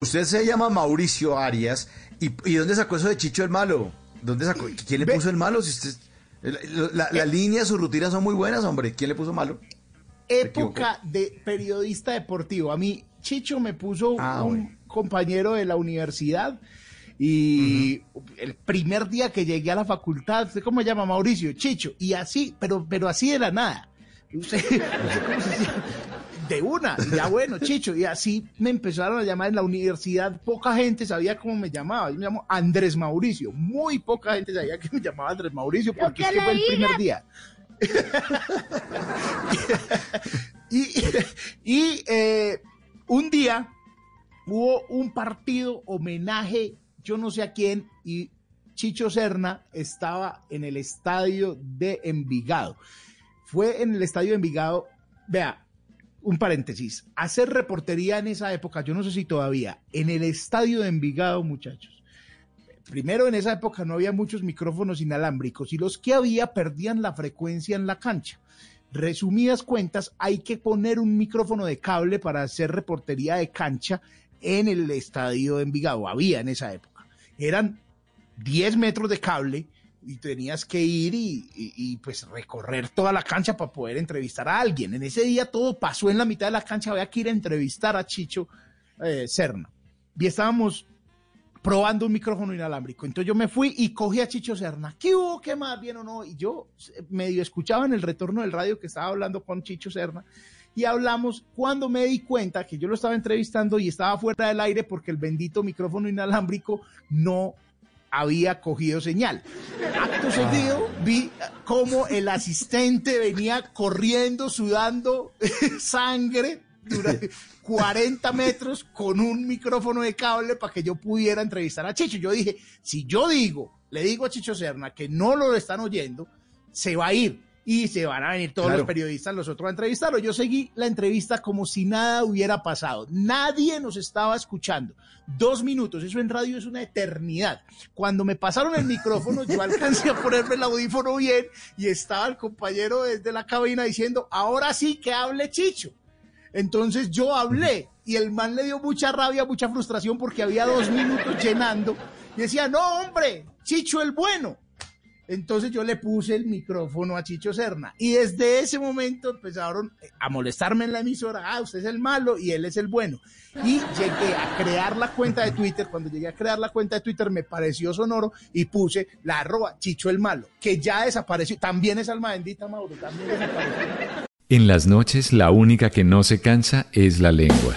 Usted se llama Mauricio Arias. ¿Y, y dónde sacó eso de Chicho el Malo? ¿Dónde sacó? ¿Quién le Ve- puso el malo? Si usted, la, la- la línea, sus rutinas son muy buenas, hombre. ¿Quién le puso malo? Época de periodista deportivo. A mí, Chicho me puso Ah, un bueno. compañero de la universidad. Y el primer día que llegué a la facultad, ¿usted cómo se llama? Mauricio, Chicho. Y así, pero, pero así de la nada. Usted- de una, y ya bueno, Chicho. Y así me empezaron a llamar en la universidad. Poca gente sabía cómo me llamaba. Yo me llamo Andrés Mauricio. Muy poca gente sabía que me llamaba Andrés Mauricio porque es que fue el primer día. y y eh, un día hubo un partido homenaje, yo no sé a quién, y Chicho Serna estaba en el estadio de Envigado. Fue en el estadio de Envigado, vea, un paréntesis, hacer reportería en esa época, yo no sé si todavía, en el estadio de Envigado, muchachos. Primero, en esa época no había muchos micrófonos inalámbricos y los que había perdían la frecuencia en la cancha. Resumidas cuentas, hay que poner un micrófono de cable para hacer reportería de cancha en el estadio de Envigado. Había en esa época. Eran 10 metros de cable y tenías que ir y, pues recorrer toda la cancha para poder entrevistar a alguien. En ese día todo pasó en la mitad de la cancha, había que ir a entrevistar a Chicho eh, Serna. Y estábamos probando un micrófono inalámbrico. Entonces yo me fui y cogí a Chicho Serna. ¿Qué hubo? ¿Qué más? ¿Bien o no? Y yo eh, medio escuchaba en el retorno del radio que estaba hablando con Chicho Serna y hablamos cuando me di cuenta que yo lo estaba entrevistando y estaba fuera del aire porque el bendito micrófono inalámbrico no había cogido señal. Acto seguido vi cómo el asistente venía corriendo, sudando sangre durante 40 metros con un micrófono de cable para que yo pudiera entrevistar a Chicho. Yo dije, si yo digo, le digo a Chicho Serna que no lo están oyendo, se va a ir y se van a venir todos Claro. los periodistas, los otros a entrevistarlo. Yo seguí la entrevista como si nada hubiera pasado. Nadie nos estaba escuchando. Dos minutos, eso en radio es una eternidad. Cuando me pasaron el micrófono, yo alcancé a ponerme el audífono bien y estaba el compañero desde la cabina diciendo, ahora sí que hable Chicho. Entonces yo hablé y el man le dio mucha rabia, mucha frustración porque había dos minutos llenando y decía, no hombre, Chicho el bueno. Entonces yo le puse el micrófono a Chicho Serna y desde ese momento empezaron a molestarme en la emisora, ah, usted es el malo y él es el bueno. Y llegué a crear la cuenta de Twitter, cuando llegué a crear la cuenta de Twitter me pareció sonoro y puse la arroba Chicho el malo, que ya desapareció, también es alma bendita Mauro, también desapareció. En las noches la única que no se cansa es la lengua.